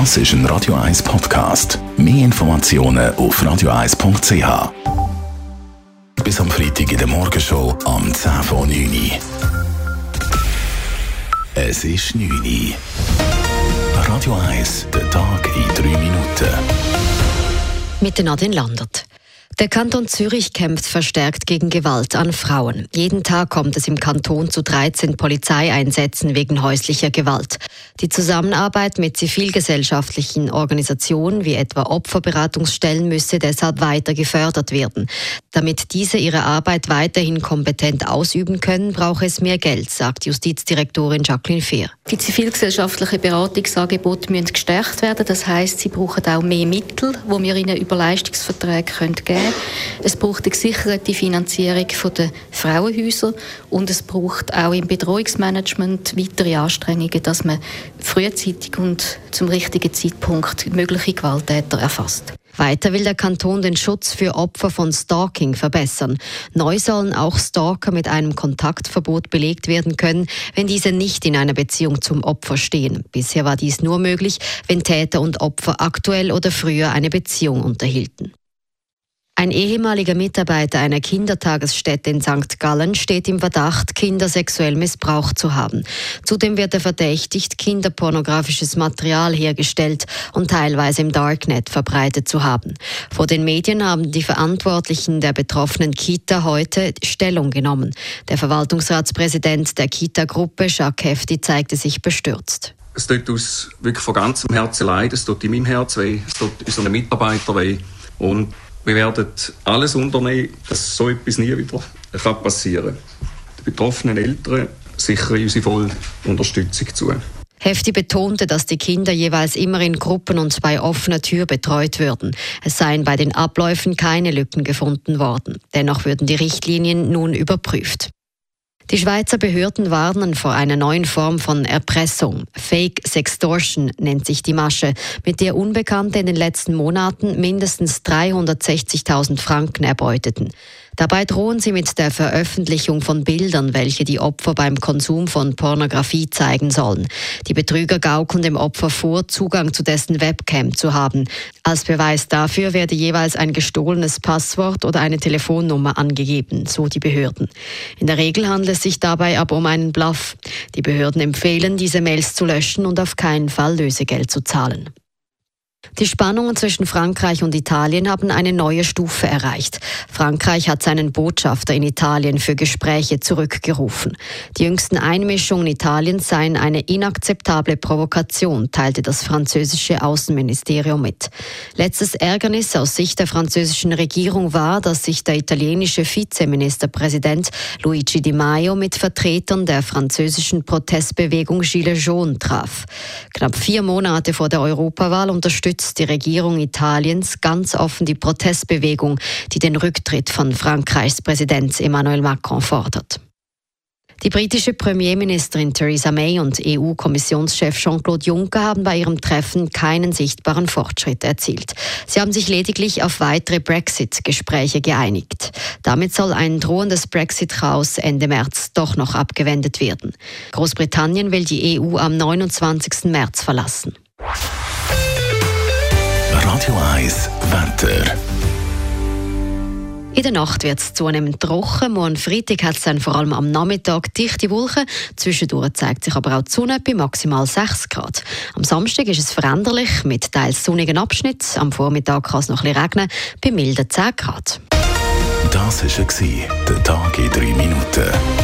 Das ist ein Radio 1 Podcast. Mehr Informationen auf radio1.ch. Bis am Freitag in der Morgenshow am 10 von 9 Uhr. Es ist 9 Uhr. Radio 1, der Tag in 3 Minuten. Mit Nadine Landert. Der Kanton Zürich kämpft verstärkt gegen Gewalt an Frauen. Jeden Tag kommt es im Kanton zu 13 Polizeieinsätzen wegen häuslicher Gewalt. Die Zusammenarbeit mit zivilgesellschaftlichen Organisationen wie etwa Opferberatungsstellen müsse deshalb weiter gefördert werden. Damit diese ihre Arbeit weiterhin kompetent ausüben können, brauche es mehr Geld, sagt Justizdirektorin Jacqueline Fehr. Die zivilgesellschaftlichen Beratungsangebote müssen gestärkt werden. Das heißt, sie brauchen auch mehr Mittel, wo wir ihnen über Leistungsverträge geben können. Es braucht eine gesicherte Finanzierung der Frauenhäuser und es braucht auch im Bedrohungsmanagement weitere Anstrengungen, dass man frühzeitig und zum richtigen Zeitpunkt mögliche Gewalttäter erfasst. Weiter will der Kanton den Schutz für Opfer von Stalking verbessern. Neu sollen auch Stalker mit einem Kontaktverbot belegt werden können, wenn diese nicht in einer Beziehung zum Opfer stehen. Bisher war dies nur möglich, wenn Täter und Opfer aktuell oder früher eine Beziehung unterhielten. Ein ehemaliger Mitarbeiter einer Kindertagesstätte in St. Gallen steht im Verdacht, Kinder sexuell missbraucht zu haben. Zudem wird er verdächtigt, kinderpornografisches Material hergestellt und teilweise im Darknet verbreitet zu haben. Vor den Medien haben die Verantwortlichen der betroffenen Kita heute Stellung genommen. Der Verwaltungsratspräsident der Kita-Gruppe, Jacques Hefti, zeigte sich bestürzt. Es tut uns wirklich von ganzem Herzen leid, es tut in meinem Herz weh, es tut unseren Mitarbeitern weh. Und wir werden alles unternehmen, dass so etwas nie wieder passieren kann. Die betroffenen Eltern sichern unsere volle Unterstützung zu. Hefti betonte, dass die Kinder jeweils immer in Gruppen und bei offener Tür betreut würden. Es seien bei den Abläufen keine Lücken gefunden worden. Dennoch würden die Richtlinien nun überprüft. Die Schweizer Behörden warnen vor einer neuen Form von Erpressung. Fake Sextortion nennt sich die Masche, mit der Unbekannte in den letzten Monaten mindestens 360.000 Franken erbeuteten. Dabei drohen sie mit der Veröffentlichung von Bildern, welche die Opfer beim Konsum von Pornografie zeigen sollen. Die Betrüger gaukeln dem Opfer vor, Zugang zu dessen Webcam zu haben. Als Beweis dafür werde jeweils ein gestohlenes Passwort oder eine Telefonnummer angegeben, so die Behörden. In der Regel handelt es sich dabei aber um einen Bluff. Die Behörden empfehlen, diese Mails zu löschen und auf keinen Fall Lösegeld zu zahlen. Die Spannungen zwischen Frankreich und Italien haben eine neue Stufe erreicht. Frankreich hat seinen Botschafter in Italien für Gespräche zurückgerufen. Die jüngsten Einmischungen Italiens seien eine inakzeptable Provokation, teilte das französische Außenministerium mit. Letztes Ärgernis aus Sicht der französischen Regierung war, dass sich der italienische Vizeministerpräsident Luigi Di Maio mit Vertretern der französischen Protestbewegung Gilets jaunes traf. Knapp vier Monate vor der Europawahl unterstützte unterstützt die Regierung Italiens ganz offen die Protestbewegung, die den Rücktritt von Frankreichs Präsident Emmanuel Macron fordert. Die britische Premierministerin Theresa May und EU-Kommissionschef Jean-Claude Juncker haben bei ihrem Treffen keinen sichtbaren Fortschritt erzielt. Sie haben sich lediglich auf weitere Brexit-Gespräche geeinigt. Damit soll ein drohendes Brexit-Chaos Ende März doch noch abgewendet werden. Großbritannien will die EU am 29. März verlassen. Radio 1 Wetter. In der Nacht wird es zunehmend trocken. Morgen Freitag hat es dann vor allem am Nachmittag dichte Wolken. Zwischendurch zeigt sich aber auch die Sonne bei maximal 6 Grad. Am Samstag ist es veränderlich mit teils sonnigen Abschnitt. Am Vormittag kann es noch ein bisschen regnen bei milden 10 Grad. Das war der Tag in 3 Minuten.